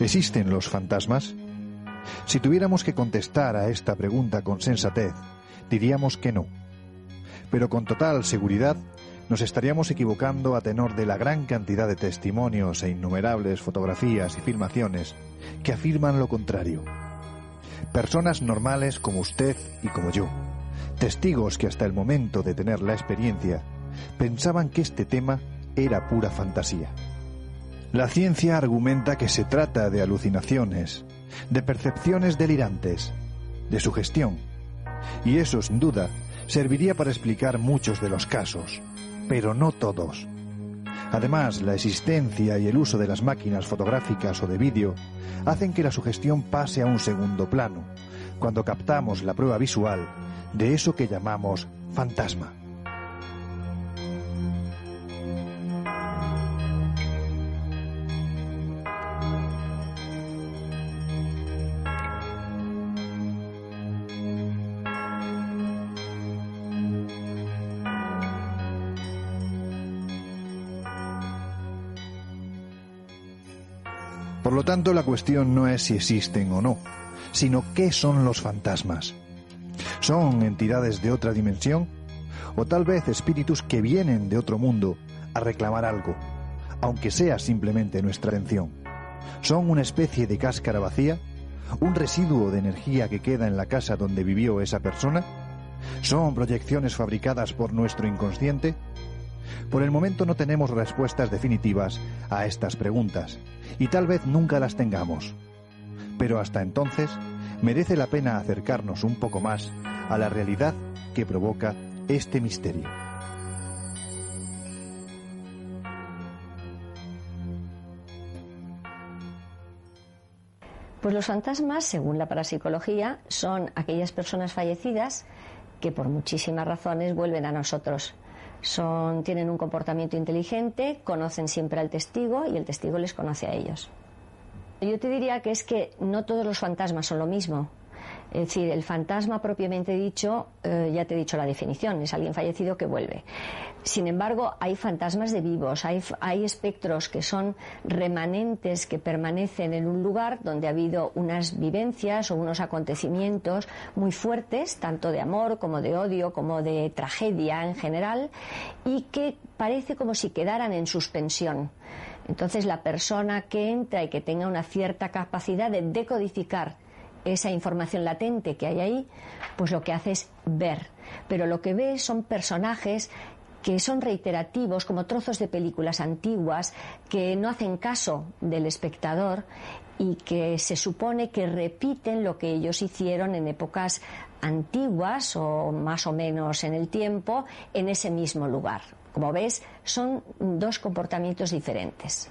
¿Existen los fantasmas? Si tuviéramos que contestar a esta pregunta con sensatez, diríamos que no. Pero con total seguridad nos estaríamos equivocando a tenor de la gran cantidad de testimonios e innumerables fotografías y filmaciones que afirman lo contrario. Personas normales como usted y como yo, testigos que hasta el momento de tener la experiencia pensaban que este tema era pura fantasía. La ciencia argumenta que se trata de alucinaciones, de percepciones delirantes, de sugestión, y eso sin duda serviría para explicar muchos de los casos pero no todos. Además, la existencia y el uso de las máquinas fotográficas o de vídeo hacen que la sugestión pase a un segundo plano, cuando captamos la prueba visual de eso que llamamos fantasma. Tanto, la cuestión no es si existen o no, sino qué son los fantasmas. ¿Son entidades de otra dimensión? ¿O tal vez espíritus que vienen de otro mundo a reclamar algo, aunque sea simplemente nuestra atención? ¿Son una especie de cáscara vacía? ¿Un residuo de energía que queda en la casa donde vivió esa persona? ¿Son proyecciones fabricadas por nuestro inconsciente? Por el momento no tenemos respuestas definitivas a estas preguntas y tal vez nunca las tengamos. Pero hasta entonces merece la pena acercarnos un poco más a la realidad que provoca este misterio. Pues los fantasmas, según la parapsicología, son aquellas personas fallecidas que por muchísimas razones vuelven a nosotros son, tienen un comportamiento inteligente, conocen siempre al testigo y el testigo les conoce a ellos. Yo te diría que es que no todos los fantasmas son lo mismo. Es decir, el fantasma propiamente dicho, eh, ya te he dicho la definición, es alguien fallecido que vuelve. Sin embargo, hay fantasmas de vivos, hay, hay, espectros que son remanentes que permanecen en un lugar donde ha habido unas vivencias o unos acontecimientos muy fuertes, tanto de amor como de odio, como de tragedia en general, y que parece como si quedaran en suspensión. Entonces, la persona que entra y que tenga una cierta capacidad de decodificar esa información latente que hay ahí, pues lo que hace es ver. Pero lo que ve son personajes que son reiterativos, como trozos de películas antiguas, que no hacen caso del espectador y que se supone que repiten lo que ellos hicieron en épocas antiguas o más o menos en el tiempo en ese mismo lugar. Como ves, son dos comportamientos diferentes.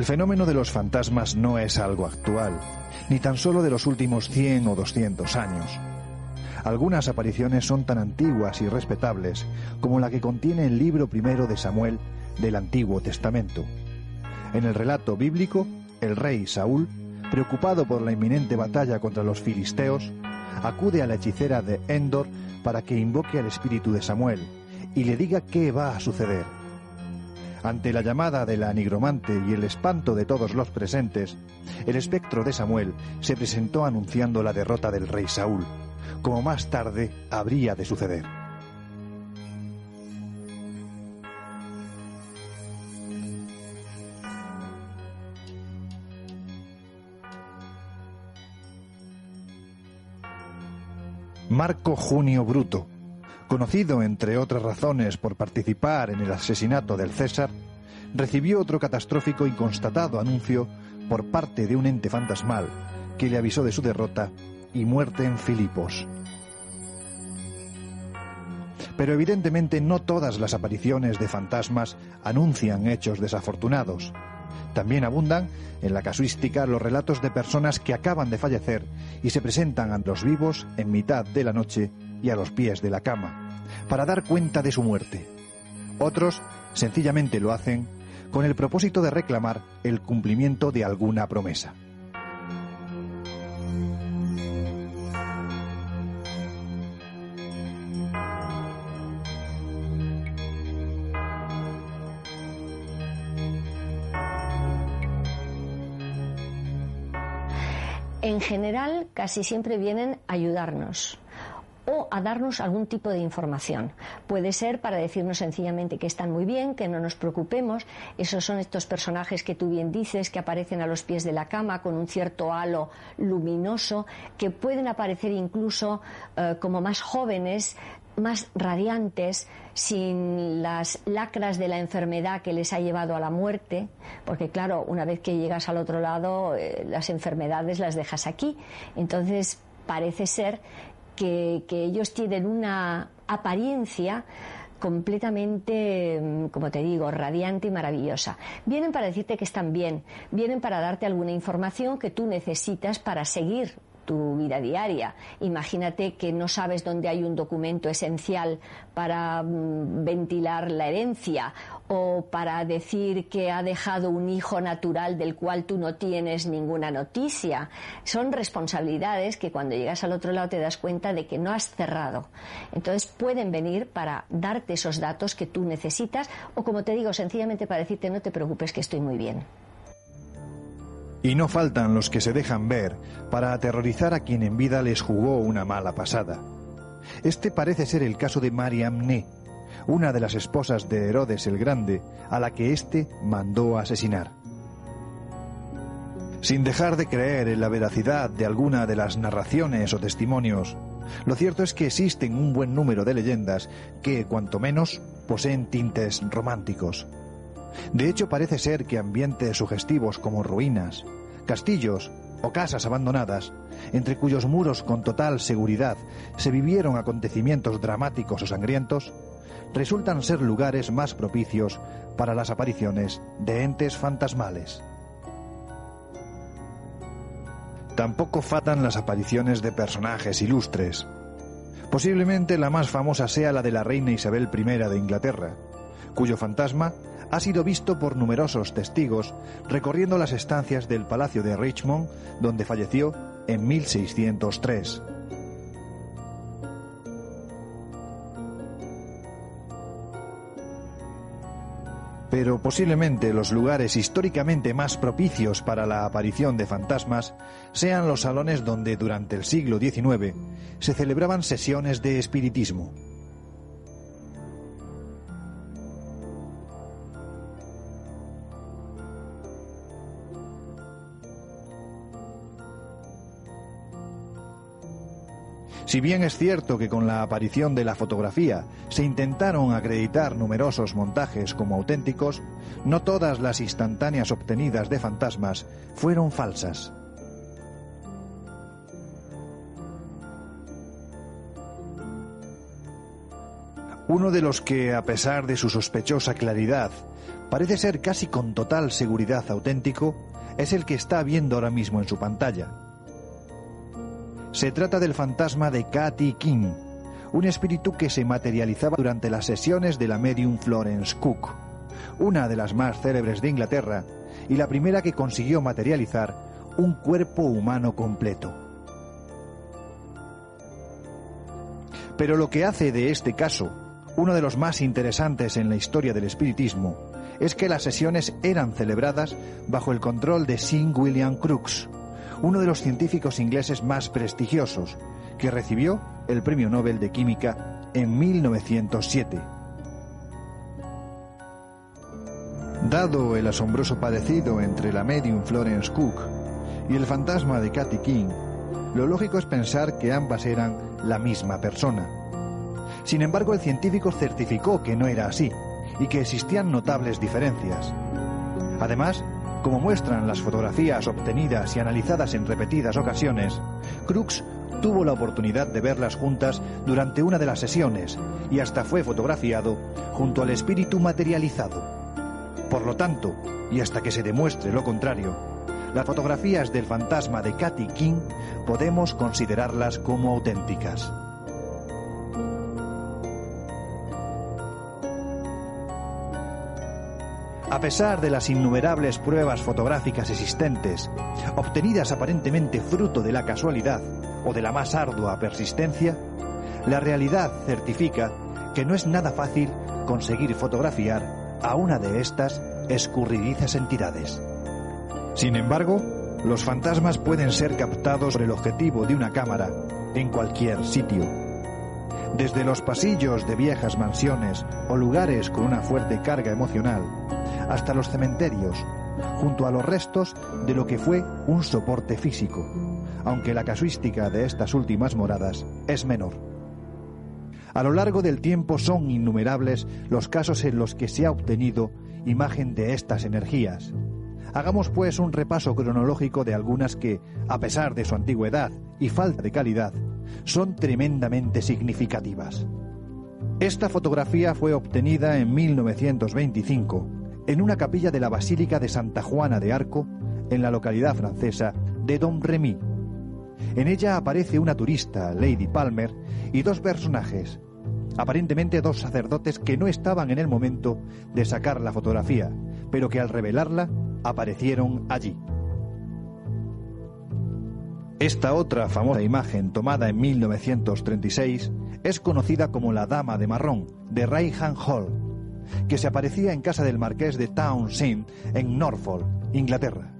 El fenómeno de los fantasmas no es algo actual, ni tan solo de los últimos 100 o 200 años. Algunas apariciones son tan antiguas y respetables como la que contiene el libro primero de Samuel del Antiguo Testamento. En el relato bíblico, el rey Saúl, preocupado por la inminente batalla contra los filisteos, acude a la hechicera de Endor para que invoque al espíritu de Samuel y le diga qué va a suceder. Ante la llamada de la nigromante y el espanto de todos los presentes, el espectro de Samuel se presentó anunciando la derrota del rey Saúl, como más tarde habría de suceder. Marco Junio Bruto, conocido entre otras razones por participar en el asesinato del César, recibió otro catastrófico y constatado anuncio por parte de un ente fantasmal que le avisó de su derrota y muerte en Filipos. Pero evidentemente no todas las apariciones de fantasmas anuncian hechos desafortunados. También abundan en la casuística los relatos de personas que acaban de fallecer y se presentan ante los vivos en mitad de la noche y a los pies de la cama, para dar cuenta de su muerte. Otros sencillamente lo hacen con el propósito de reclamar el cumplimiento de alguna promesa. En general, casi siempre vienen a ayudarnos o a darnos algún tipo de información. Puede ser para decirnos sencillamente que están muy bien, que no nos preocupemos. Esos son estos personajes que tú bien dices, que aparecen a los pies de la cama con un cierto halo luminoso, que pueden aparecer incluso eh, como más jóvenes, más radiantes, sin las lacras de la enfermedad que les ha llevado a la muerte, porque claro, una vez que llegas al otro lado, eh, las enfermedades las dejas aquí. Entonces, parece ser que, que ellos tienen una apariencia completamente, mm, como te digo, radiante y maravillosa. Vienen para decirte que están bien, vienen para darte alguna información que tú necesitas para seguir tu vida diaria. Imagínate que no sabes dónde hay un documento esencial para mm, ventilar la herencia o para decir que ha dejado un hijo natural del cual tú no tienes ninguna noticia. Son responsabilidades que cuando llegas al otro lado te das cuenta de que no has cerrado. Entonces pueden venir para darte esos datos que tú necesitas o como te digo, sencillamente para decirte no te preocupes que estoy muy bien. Y no faltan los que se dejan ver para aterrorizar a quien en vida les jugó una mala pasada. Este parece ser el caso de Mariam Ne, una de las esposas de Herodes el Grande, a la que éste mandó asesinar. Sin dejar de creer en la veracidad de alguna de las narraciones o testimonios, lo cierto es que existen un buen número de leyendas que, cuanto menos, poseen tintes románticos. De hecho, parece ser que ambientes sugestivos como ruinas, castillos o casas abandonadas, entre cuyos muros con total seguridad se vivieron acontecimientos dramáticos o sangrientos, resultan ser lugares más propicios para las apariciones de entes fantasmales. Tampoco faltan las apariciones de personajes ilustres. Posiblemente la más famosa sea la de la reina Isabel I de Inglaterra, cuyo fantasma ha sido visto por numerosos testigos recorriendo las estancias del Palacio de Richmond, donde falleció en 1603. Pero posiblemente los lugares históricamente más propicios para la aparición de fantasmas sean los salones donde durante el siglo XIX se celebraban sesiones de espiritismo. Si bien es cierto que con la aparición de la fotografía se intentaron acreditar numerosos montajes como auténticos, no todas las instantáneas obtenidas de fantasmas fueron falsas. Uno de los que, a pesar de su sospechosa claridad, parece ser casi con total seguridad auténtico, es el que está viendo ahora mismo en su pantalla. Se trata del fantasma de Cathy King, un espíritu que se materializaba durante las sesiones de la medium Florence Cook, una de las más célebres de Inglaterra y la primera que consiguió materializar un cuerpo humano completo. Pero lo que hace de este caso uno de los más interesantes en la historia del espiritismo es que las sesiones eran celebradas bajo el control de Sir William Crookes, uno de los científicos ingleses más prestigiosos, que recibió el Premio Nobel de Química en 1907. Dado el asombroso parecido entre la medium Florence Cook y el fantasma de Cathy King, lo lógico es pensar que ambas eran la misma persona. Sin embargo, el científico certificó que no era así y que existían notables diferencias. Además, como muestran las fotografías obtenidas y analizadas en repetidas ocasiones, Crooks tuvo la oportunidad de verlas juntas durante una de las sesiones y hasta fue fotografiado junto al espíritu materializado. Por lo tanto, y hasta que se demuestre lo contrario, las fotografías del fantasma de Katy King podemos considerarlas como auténticas. A pesar de las innumerables pruebas fotográficas existentes, obtenidas aparentemente fruto de la casualidad o de la más ardua persistencia, la realidad certifica que no es nada fácil conseguir fotografiar a una de estas escurridizas entidades. Sin embargo, los fantasmas pueden ser captados por el objetivo de una cámara en cualquier sitio. Desde los pasillos de viejas mansiones o lugares con una fuerte carga emocional, hasta los cementerios, junto a los restos de lo que fue un soporte físico, aunque la casuística de estas últimas moradas es menor. A lo largo del tiempo son innumerables los casos en los que se ha obtenido imagen de estas energías. Hagamos pues un repaso cronológico de algunas que, a pesar de su antigüedad y falta de calidad, son tremendamente significativas. Esta fotografía fue obtenida en 1925 en una capilla de la Basílica de Santa Juana de Arco, en la localidad francesa de Domremy. En ella aparece una turista, Lady Palmer, y dos personajes, aparentemente dos sacerdotes que no estaban en el momento de sacar la fotografía, pero que al revelarla aparecieron allí. Esta otra famosa imagen tomada en 1936 es conocida como la Dama de Marrón de Rayhan Hall que se aparecía en casa del marqués de Townshend en Norfolk, Inglaterra.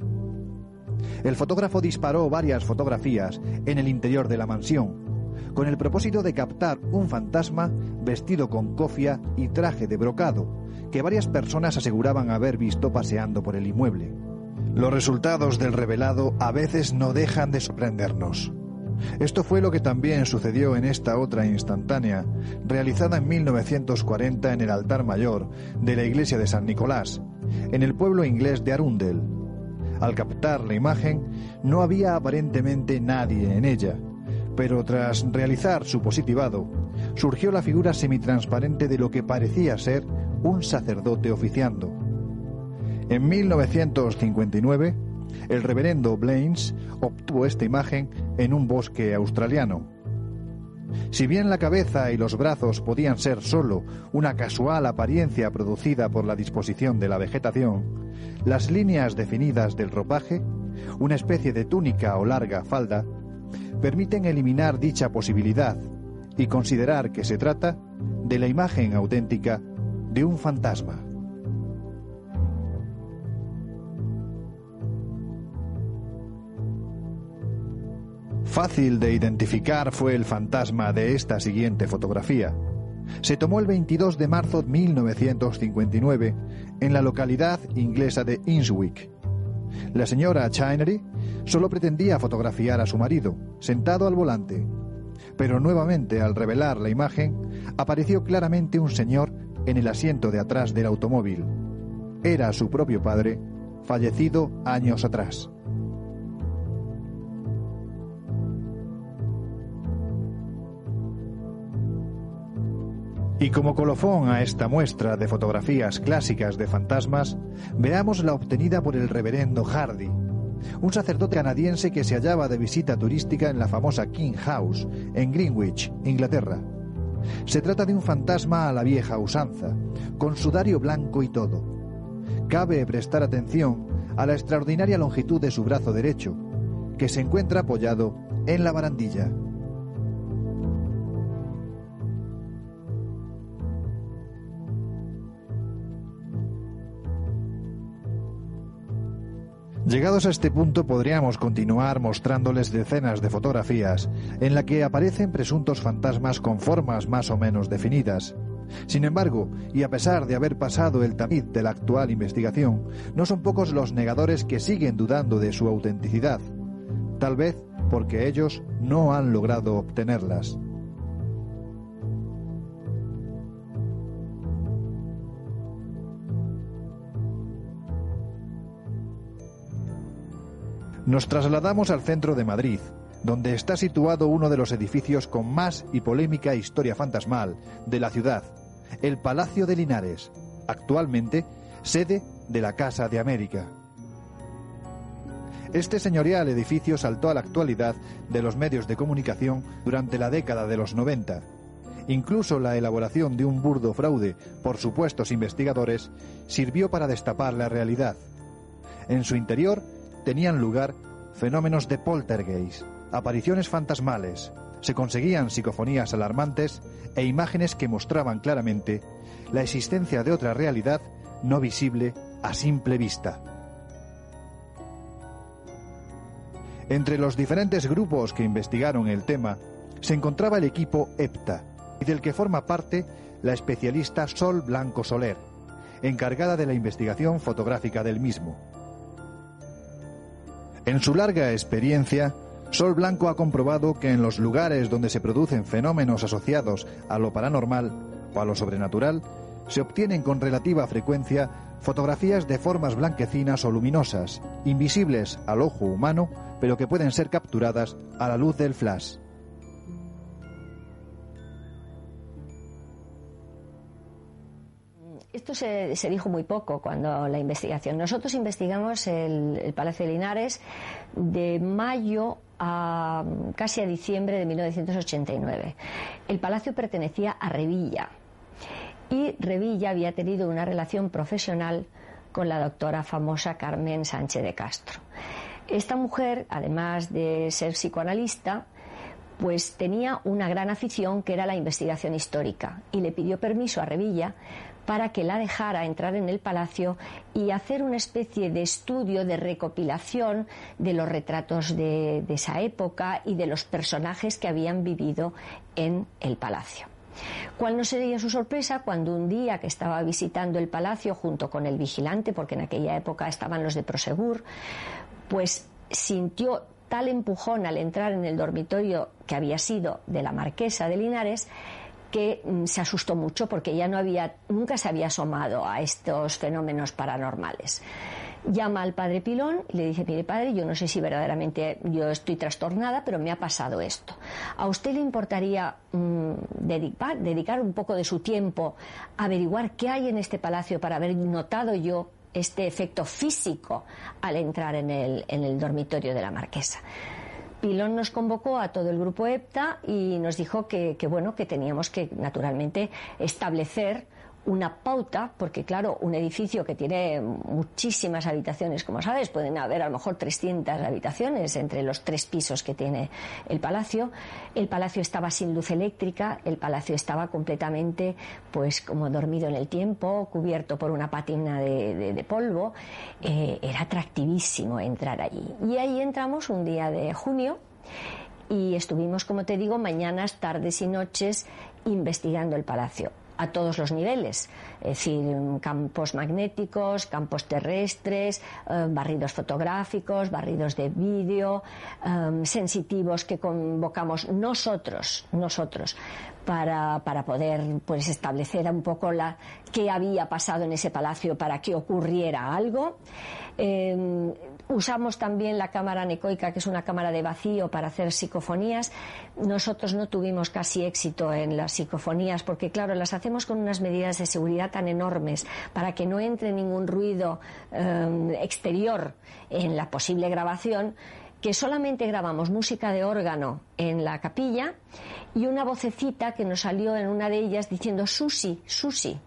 El fotógrafo disparó varias fotografías en el interior de la mansión, con el propósito de captar un fantasma vestido con cofia y traje de brocado, que varias personas aseguraban haber visto paseando por el inmueble. Los resultados del revelado a veces no dejan de sorprendernos. Esto fue lo que también sucedió en esta otra instantánea, realizada en 1940 en el altar mayor de la iglesia de San Nicolás, en el pueblo inglés de Arundel. Al captar la imagen, no había aparentemente nadie en ella, pero tras realizar su positivado, surgió la figura semitransparente de lo que parecía ser un sacerdote oficiando. En 1959, el reverendo Blaines obtuvo esta imagen en un bosque australiano. Si bien la cabeza y los brazos podían ser sólo una casual apariencia producida por la disposición de la vegetación, las líneas definidas del ropaje, una especie de túnica o larga falda, permiten eliminar dicha posibilidad y considerar que se trata de la imagen auténtica de un fantasma. Fácil de identificar fue el fantasma de esta siguiente fotografía. Se tomó el 22 de marzo de 1959 en la localidad inglesa de Innswick. La señora Chinery solo pretendía fotografiar a su marido, sentado al volante. Pero nuevamente, al revelar la imagen, apareció claramente un señor en el asiento de atrás del automóvil. Era su propio padre, fallecido años atrás. Y como colofón a esta muestra de fotografías clásicas de fantasmas, veamos la obtenida por el reverendo Hardy, un sacerdote canadiense que se hallaba de visita turística en la famosa King House, en Greenwich, Inglaterra. Se trata de un fantasma a la vieja usanza, con sudario blanco y todo. Cabe prestar atención a la extraordinaria longitud de su brazo derecho, que se encuentra apoyado en la barandilla. Llegados a este punto podríamos continuar mostrándoles decenas de fotografías en la que aparecen presuntos fantasmas con formas más o menos definidas. Sin embargo, y a pesar de haber pasado el tamiz de la actual investigación, no son pocos los negadores que siguen dudando de su autenticidad, tal vez porque ellos no han logrado obtenerlas. Nos trasladamos al centro de Madrid, donde está situado uno de los edificios con más y polémica historia fantasmal de la ciudad, el Palacio de Linares, actualmente sede de la Casa de América. Este señorial edificio saltó a la actualidad de los medios de comunicación durante la década de los 90. Incluso la elaboración de un burdo fraude por supuestos investigadores sirvió para destapar la realidad. En su interior tenían lugar fenómenos de poltergeist, apariciones fantasmales, se conseguían psicofonías alarmantes e imágenes que mostraban claramente la existencia de otra realidad no visible a simple vista. Entre los diferentes grupos que investigaron el tema se encontraba el equipo EPTA, y del que forma parte la especialista Sol Blanco Soler, encargada de la investigación fotográfica del mismo. En su larga experiencia, Sol Blanco ha comprobado que en los lugares donde se producen fenómenos asociados a lo paranormal o a lo sobrenatural, se obtienen con relativa frecuencia fotografías de formas blanquecinas o luminosas, invisibles al ojo humano, pero que pueden ser capturadas a la luz del flash. Esto se, dijo muy poco cuando la investigación. Nosotros investigamos el, el, Palacio de Linares de mayo a casi a diciembre de 1989. El palacio pertenecía a Revilla y Revilla había tenido una relación profesional con la doctora famosa Carmen Sánchez de Castro. Esta mujer, además de ser psicoanalista, pues tenía una gran afición que era la investigación histórica y le pidió permiso a Revilla para que la dejara entrar en el palacio y hacer una especie de estudio, de recopilación de los retratos de, esa época y de los personajes que habían vivido en el palacio. ¿Cuál no sería su sorpresa cuando un día que estaba visitando el palacio junto con el vigilante, porque en aquella época estaban los de Prosegur, pues sintió tal empujón al entrar en el dormitorio que había sido de la marquesa de Linares que mm, se asustó mucho porque ya no había nunca se había asomado a estos fenómenos paranormales llama al padre Pilón y le dice, mire padre, yo no sé si verdaderamente yo estoy trastornada, pero me ha pasado esto. ¿A usted le importaría mm, dedicar, un poco de su tiempo a averiguar qué hay en este palacio para haber notado yo este efecto físico al entrar en el, en el dormitorio de la marquesa? Pilón nos convocó a todo el grupo EPTA y nos dijo que, que bueno, que teníamos que naturalmente establecer una pauta, porque claro, un edificio que tiene muchísimas habitaciones, como sabes, pueden haber a lo mejor 300 habitaciones entre los tres pisos que tiene el palacio. El palacio estaba sin luz eléctrica, el palacio estaba completamente, pues, como dormido en el tiempo, cubierto por una patina de, polvo. Eh, era atractivísimo entrar allí. Y ahí entramos un día de junio y estuvimos, como te digo, mañanas, tardes y noches investigando el palacio a todos los niveles, es decir, campos magnéticos, campos terrestres, eh, barridos fotográficos, barridos de vídeo, eh, sensitivos que convocamos nosotros, nosotros, para, para, poder pues establecer un poco la qué había pasado en ese palacio para que ocurriera algo. Eh, Usamos también la cámara necoica, que es una cámara de vacío para hacer psicofonías. Nosotros no tuvimos casi éxito en las psicofonías porque, claro, las hacemos con unas medidas de seguridad tan enormes para que no entre ningún ruido eh, exterior en la posible grabación que solamente grabamos música de órgano en la capilla y una vocecita que nos salió en una de ellas diciendo Susi, Susi,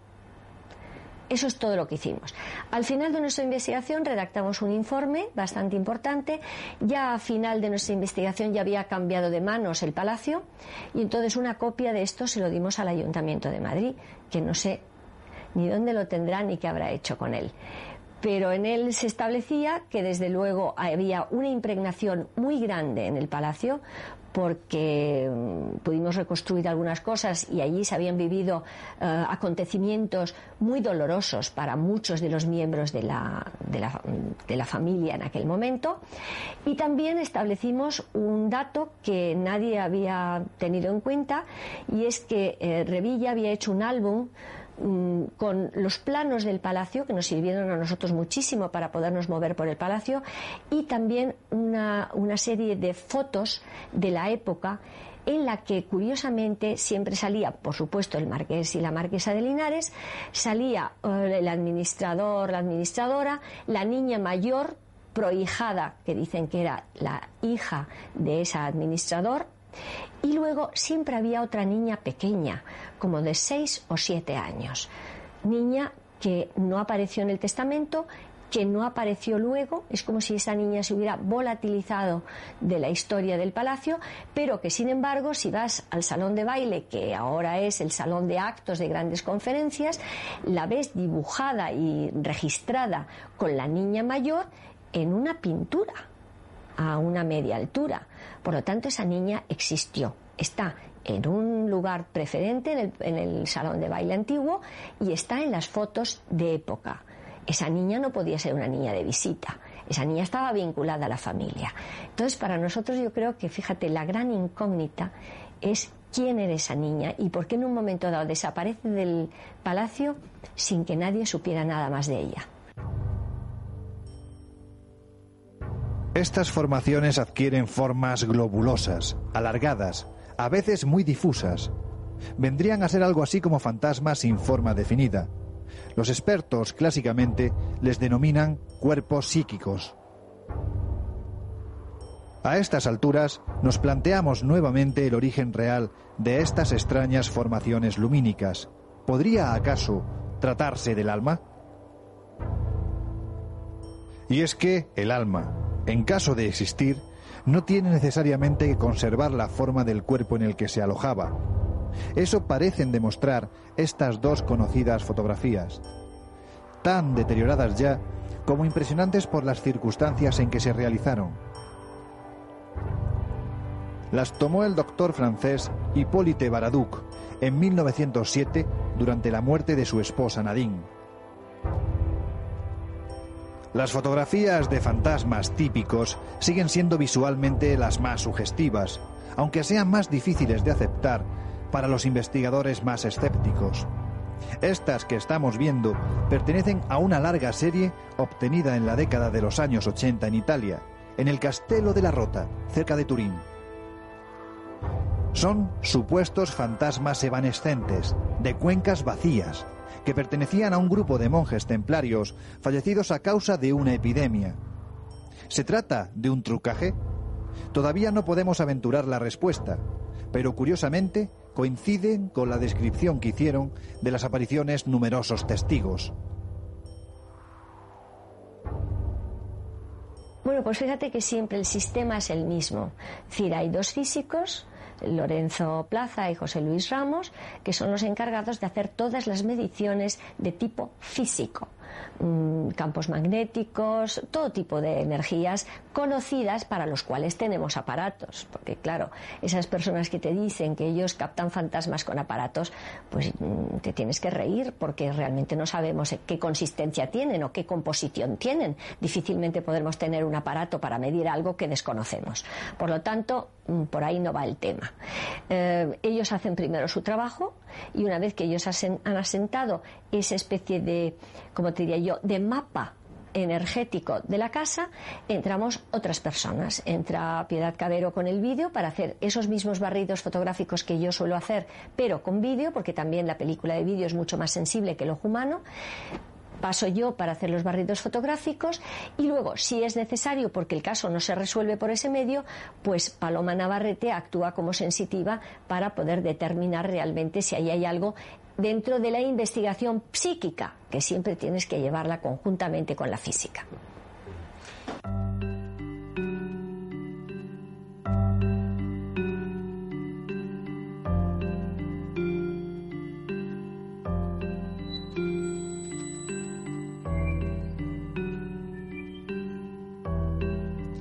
eso es todo lo que hicimos. Al final de nuestra investigación redactamos un informe bastante importante. Ya a final de nuestra investigación ya había cambiado de manos el palacio y entonces una copia de esto se lo dimos al Ayuntamiento de Madrid, que no sé ni dónde lo tendrá ni qué habrá hecho con él pero en él se establecía que desde luego había una impregnación muy grande en el palacio porque mm, pudimos reconstruir algunas cosas y allí se habían vivido eh, acontecimientos muy dolorosos para muchos de los miembros de la, de la, familia en aquel momento. Y también establecimos un dato que nadie había tenido en cuenta y es que eh, Revilla había hecho un álbum Mm, con los planos del palacio que nos sirvieron a nosotros muchísimo para podernos mover por el palacio y también una, serie de fotos de la época en la que curiosamente siempre salía, por supuesto, el marqués y la marquesa de Linares, salía eh, el administrador, la administradora, la niña mayor, prohijada, que dicen que era la hija de ese administrador, y luego siempre había otra niña pequeña, como de seis o siete años, niña que no apareció en el testamento que no apareció luego, es como si esa niña se hubiera volatilizado de la historia del palacio, pero que sin embargo si vas al salón de baile, que ahora es el salón de actos de grandes conferencias, la ves dibujada y registrada con la niña mayor en una pintura a una media altura. Por lo tanto, esa niña existió, está en un lugar preferente en el, en el salón de baile antiguo y está en las fotos de época esa niña no podía ser una niña de visita, esa niña estaba vinculada a la familia. Entonces, para nosotros yo creo que, fíjate, la gran incógnita es quién era esa niña y por qué en un momento dado desaparece del palacio sin que nadie supiera nada más de ella. Estas formaciones adquieren formas globulosas, alargadas, a veces muy difusas. Vendrían a ser algo así como fantasmas sin forma definida, los expertos clásicamente les denominan cuerpos psíquicos. A estas alturas nos planteamos nuevamente el origen real de estas extrañas formaciones lumínicas. ¿Podría acaso tratarse del alma? Y es que el alma, en caso de existir, no tiene necesariamente que conservar la forma del cuerpo en el que se alojaba, eso parecen demostrar estas dos conocidas fotografías, tan deterioradas ya como impresionantes por las circunstancias en que se realizaron. Las tomó el doctor francés Hippolyte Baraduc en 1907 durante la muerte de su esposa Nadine. Las fotografías de fantasmas típicos siguen siendo visualmente las más sugestivas, aunque sean más difíciles de aceptar para los investigadores más escépticos. Estas que estamos viendo pertenecen a una larga serie obtenida en la década de los años 80 en Italia, en el Castello de la Rota, cerca de Turín. Son supuestos fantasmas evanescentes, de cuencas vacías, que pertenecían a un grupo de monjes templarios fallecidos a causa de una epidemia. ¿Se trata de un trucaje? Todavía no podemos aventurar la respuesta, pero curiosamente coinciden con la descripción que hicieron de las apariciones numerosos testigos. Bueno, pues fíjate que siempre el sistema es el mismo. Es decir, hay dos físicos, Lorenzo Plaza y José Luis Ramos, que son los encargados de hacer todas las mediciones de tipo físico. Mm, campos magnéticos, todo tipo de energías conocidas para los cuales tenemos aparatos. Porque claro, esas personas que te dicen que ellos captan fantasmas con aparatos, pues mm, te tienes que reír porque realmente no sabemos qué consistencia tienen o qué composición tienen. Difícilmente podremos tener un aparato para medir algo que desconocemos. Por lo tanto, mm, por ahí no va el tema. Eh, ellos hacen primero su trabajo y una vez que ellos han asentado esa especie de, como te diría yo, de mapa energético de la casa, entramos otras personas. Entra Piedad Cabero con el vídeo para hacer esos mismos barridos fotográficos que yo suelo hacer, pero con vídeo, porque también la película de vídeo es mucho más sensible que el ojo humano paso yo para hacer los barridos fotográficos y luego, si es necesario, porque el caso no se resuelve por ese medio, pues Paloma Navarrete actúa como sensitiva para poder determinar realmente si ahí hay algo dentro de la investigación psíquica, que siempre tienes que llevarla conjuntamente con la física.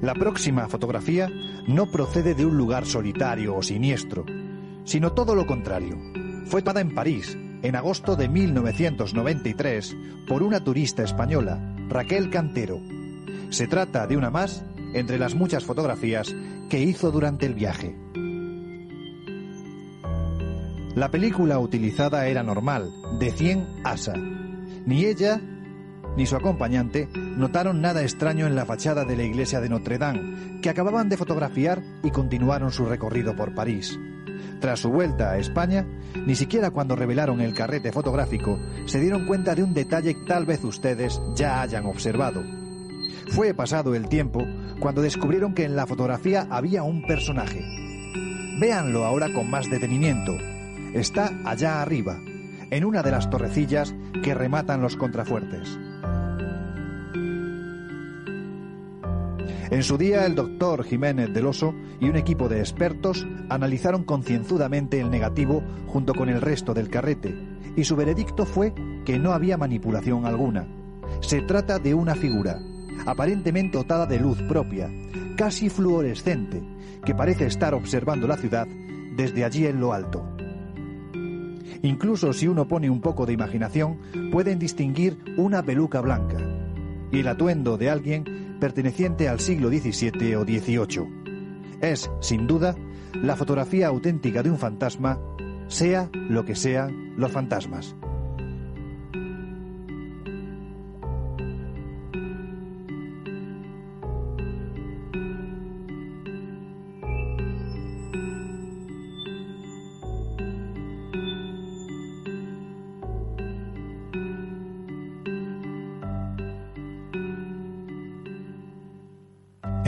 La próxima fotografía no procede de un lugar solitario o siniestro, sino todo lo contrario. Fue tomada en París, en agosto de 1993, por una turista española, Raquel Cantero. Se trata de una más entre las muchas fotografías que hizo durante el viaje. La película utilizada era normal, de 100 ASA. Ni ella ni su acompañante notaron nada extraño en la fachada de la iglesia de Notre Dame, que acababan de fotografiar y continuaron su recorrido por París. Tras su vuelta a España, ni siquiera cuando revelaron el carrete fotográfico se dieron cuenta de un detalle que tal vez ustedes ya hayan observado. Fue pasado el tiempo cuando descubrieron que en la fotografía había un personaje. Véanlo ahora con más detenimiento. Está allá arriba, en una de las torrecillas que rematan los contrafuertes. En su día, el doctor Jiménez del Oso y un equipo de expertos analizaron concienzudamente el negativo junto con el resto del carrete, y su veredicto fue que no había manipulación alguna. Se trata de una figura, aparentemente dotada de luz propia, casi fluorescente, que parece estar observando la ciudad desde allí en lo alto. Incluso si uno pone un poco de imaginación, pueden distinguir una peluca blanca y el atuendo de alguien perteneciente al siglo XVII o XVIII. Es, sin duda, la fotografía auténtica de un fantasma, sea lo que sean los fantasmas.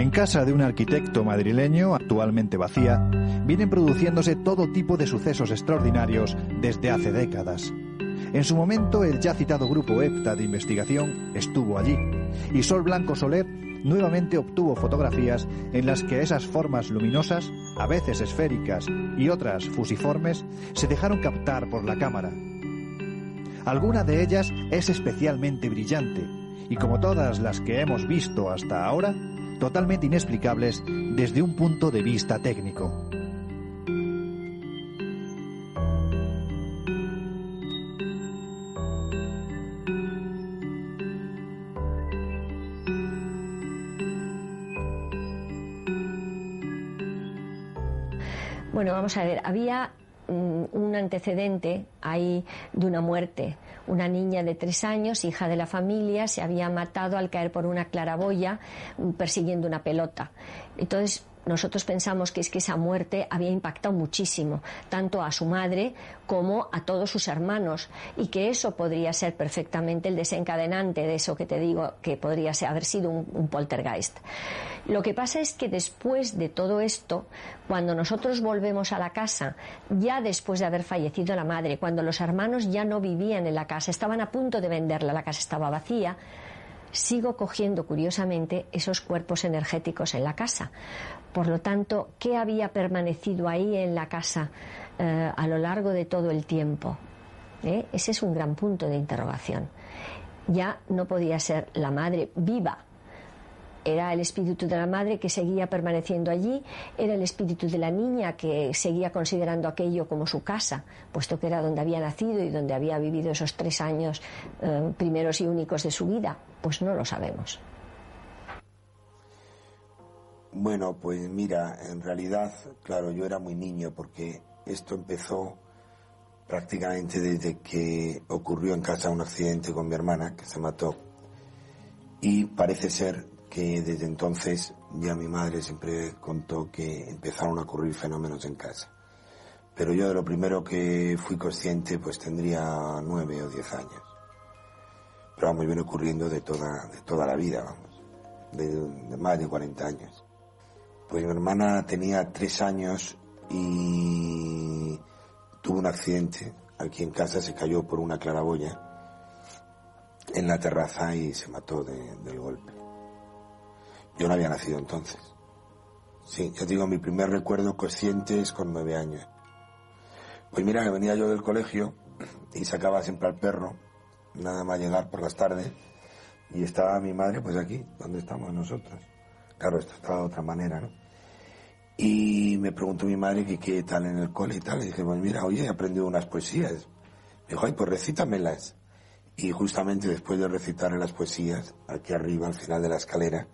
En casa de un arquitecto madrileño, actualmente vacía, vienen produciéndose todo tipo de sucesos extraordinarios desde hace décadas. En su momento, el ya citado grupo EPTA de investigación estuvo allí, y Sol Blanco Soler nuevamente obtuvo fotografías en las que esas formas luminosas, a veces esféricas y otras fusiformes, se dejaron captar por la cámara. Alguna de ellas es especialmente brillante, y como todas las que hemos visto hasta ahora, totalmente inexplicables desde un punto de vista técnico. Bueno, vamos a ver, había un antecedente ahí de una muerte. Una niña de tres años, hija de la familia, se había matado al caer por una claraboya mm, persiguiendo una pelota. Entonces, nosotros pensamos que es que esa muerte había impactado muchísimo, tanto a su madre como a todos sus hermanos, y que eso podría ser perfectamente el desencadenante de eso que te digo, que podría haber sido un poltergeist. Lo que pasa es que después de todo esto, cuando nosotros volvemos a la casa, ya después de haber fallecido la madre, cuando los hermanos ya no vivían en la casa, estaban a punto de venderla, la casa estaba vacía, sigo cogiendo curiosamente esos cuerpos energéticos en la casa. Por lo tanto, ¿qué había permanecido ahí en la casa eh, a lo largo de todo el tiempo? ¿Eh? Ese es un gran punto de interrogación. Ya no podía ser la madre viva. Era el espíritu de la madre que seguía permaneciendo allí, era el espíritu de la niña que seguía considerando aquello como su casa, puesto que era donde había nacido y donde había vivido esos tres años eh, primeros y únicos de su vida. Pues no lo sabemos. Bueno, pues mira, en realidad, claro, yo era muy niño porque esto empezó prácticamente desde que ocurrió en casa un accidente con mi hermana que se mató. Y parece ser que desde entonces ya mi madre siempre contó que empezaron a ocurrir fenómenos en casa. Pero yo de lo primero que fui consciente pues tendría nueve o diez años. Pero vamos, viene ocurriendo de toda, de toda la vida, vamos, de, de más de 40 años. Pues mi hermana tenía tres años y tuvo un accidente. Aquí en casa se cayó por una claraboya en la terraza y se mató de- del golpe. Yo no había nacido entonces. Sí, ya digo, mi primer recuerdo consciente es con nueve años. Pues mira que venía yo del colegio y sacaba siempre al perro, nada más llegar por las tardes, y estaba mi madre pues aquí, donde estamos nosotros. Claro, esto estaba de otra manera, ¿no? Y me preguntó mi madre que qué tal en el cole y tal. Y dije, pues mira, oye, he aprendido unas poesías. Me dijo, ay, pues recítamelas. Y justamente después de recitarle las poesías, aquí arriba, al final de la escalera,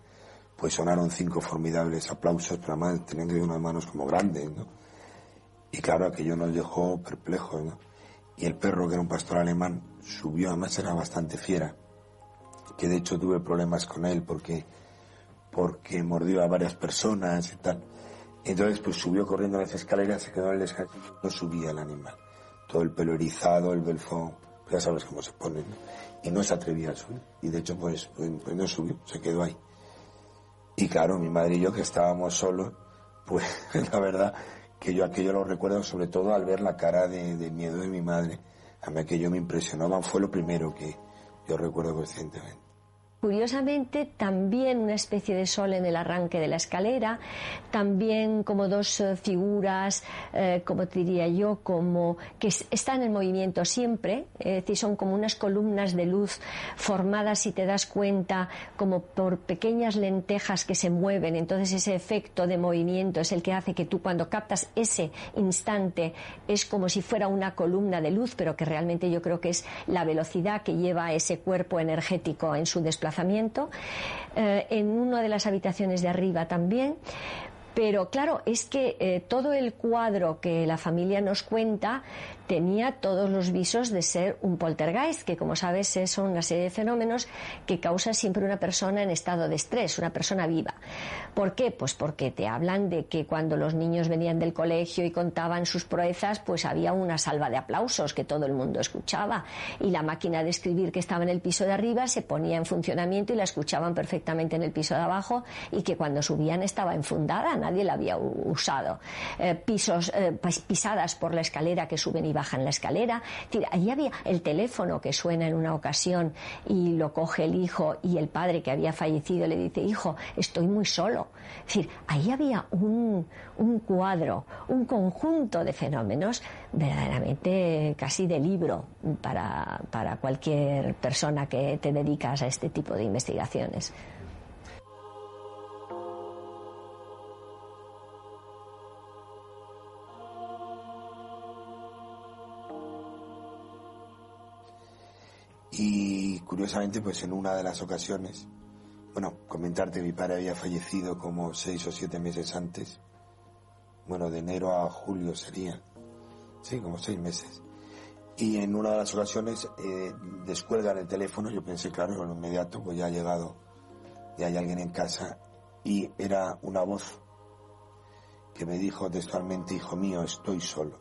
pues sonaron cinco formidables aplausos, pero además ir unas manos como grandes, ¿no? Y claro, aquello nos dejó perplejos, ¿no? Y el perro, que era un pastor alemán, subió, además era bastante fiera, que de hecho tuve problemas con él porque, porque mordió a varias personas y tal. Entonces, pues subió corriendo las escaleras, se quedó en el descanso, no subía el animal. Todo el pelo erizado, el belfón, ya sabes cómo se pone, ¿no? Y no se atrevía a subir. Y de hecho, pues, pues, pues no subió, se quedó ahí. Y claro, mi madre y yo que estábamos solos, pues la verdad que yo aquello lo recuerdo sobre todo al ver la cara de, de miedo de mi madre. A mí aquello me impresionaba, fue lo primero que yo recuerdo conscientemente. Curiosamente, también una especie de sol en el arranque de la escalera, también como dos eh, figuras, eh, como diría yo, como que están en movimiento siempre, es decir, son como unas columnas de luz formadas, si te das cuenta, como por pequeñas lentejas que se mueven. Entonces, ese efecto de movimiento es el que hace que tú, cuando captas ese instante, es como si fuera una columna de luz, pero que realmente yo creo que es la velocidad que lleva ese cuerpo energético en su desplazamiento eh, en una de las habitaciones de arriba también. Pero claro, es que eh, todo el cuadro que la familia nos cuenta tenía todos los visos de ser un poltergeist, que como sabes es una serie de fenómenos que causa siempre una persona en estado de estrés, una persona viva. ¿Por qué? Pues porque te hablan de que cuando los niños venían del colegio y contaban sus proezas, pues había una salva de aplausos que todo el mundo escuchaba y la máquina de escribir que estaba en el piso de arriba se ponía en funcionamiento y la escuchaban perfectamente en el piso de abajo y que cuando subían estaba enfundada, nadie la había usado. Eh, pisos, eh, pisadas por la escalera que suben y bajan la escalera. Allí había el teléfono que suena en una ocasión y lo coge el hijo y el padre que había fallecido le dice, hijo, estoy muy solo. Decir, ahí había un, un cuadro, un conjunto de fenómenos verdaderamente casi de libro para, para cualquier persona que te dedicas a este tipo de investigaciones. Y curiosamente, pues en una de las ocasiones, bueno, comentarte, mi padre había fallecido como seis o siete meses antes. Bueno, de enero a julio sería. Sí, como seis meses. Y en una de las ocasiones eh, descuelgan el teléfono, yo pensé, claro, en inmediato, pues ya ha llegado, ya hay alguien en casa. Y era una voz que me dijo textualmente, hijo mío, estoy solo.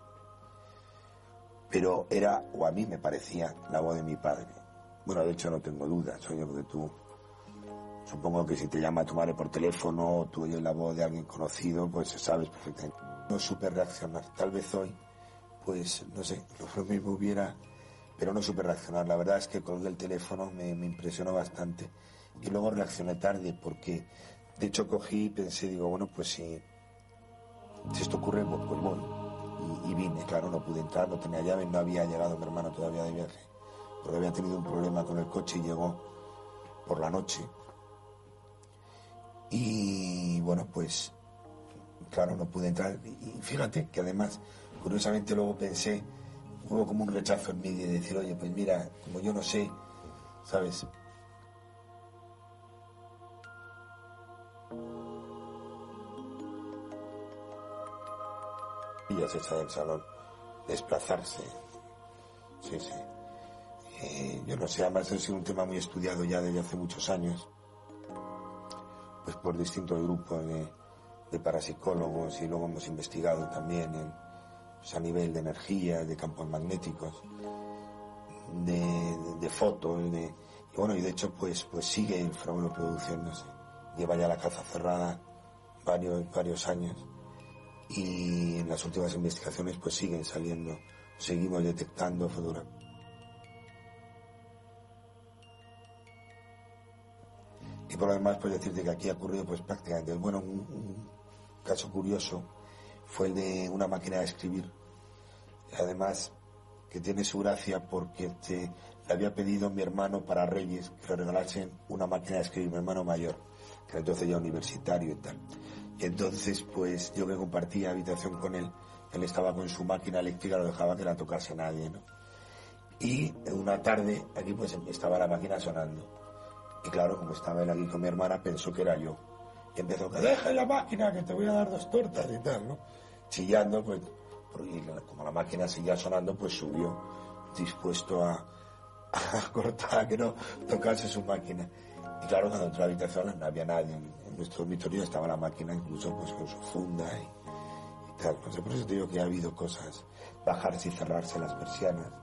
Pero era, o a mí me parecía, la voz de mi padre. Bueno, de hecho no tengo dudas, oye, porque tú, supongo que si te llama tu madre por teléfono o tú oyes la voz de alguien conocido, pues sabes perfectamente. No supe reaccionar. Tal vez hoy, pues, no sé, lo mismo hubiera, pero no supe reaccionar. La verdad es que con el teléfono me, impresionó bastante. Y luego reaccioné tarde porque, de hecho, cogí y pensé, digo, bueno, pues si, si esto ocurre, pues, pues voy. Y, y vine, claro, no pude entrar, no tenía llave, no había llegado mi hermano todavía de viaje porque había tenido un problema con el coche y llegó por la noche. Y bueno, pues claro, no pude entrar. Y fíjate que además, curiosamente luego pensé, hubo como un rechazo en mí de decir, oye, pues mira, como yo no sé, ¿sabes? Y ya se echa del salón, desplazarse. Sí, sí. Eh, yo no sé, además ha sido un tema muy estudiado ya desde hace muchos años, pues por distintos grupos de, parapsicólogos y luego hemos investigado también pues a nivel de energía, de campos magnéticos, de, fotos, y bueno, y de hecho pues, pues sigue el fenómeno produciéndose. Lleva ya la caza cerrada varios, varios años y en las últimas investigaciones pues siguen saliendo, seguimos detectando fotografías Por lo demás, pues decirte que aquí ha ocurrido pues prácticamente, bueno, un, caso curioso fue el de una máquina de escribir. Además, que tiene su gracia porque te, le había pedido mi hermano para Reyes que le regalasen una máquina de escribir, mi hermano mayor, que entonces ya universitario y tal. Entonces, pues yo que compartía habitación con él, él estaba con su máquina eléctrica, lo dejaba que la tocase nadie. Y una tarde, aquí pues estaba la máquina sonando y claro, como estaba él aquí con mi hermana, pensó que era yo. Y empezó, que deja la máquina, que te voy a dar dos tortas y tal, ¿no? Chillando, pues, porque como la máquina seguía sonando, pues subió, dispuesto a, cortar, a que no tocase su máquina. Y claro, cuando entró a la habitación no había nadie en, nuestro dormitorio estaba la máquina incluso pues con su funda y, tal. por eso te digo que ha habido cosas, bajarse y cerrarse las persianas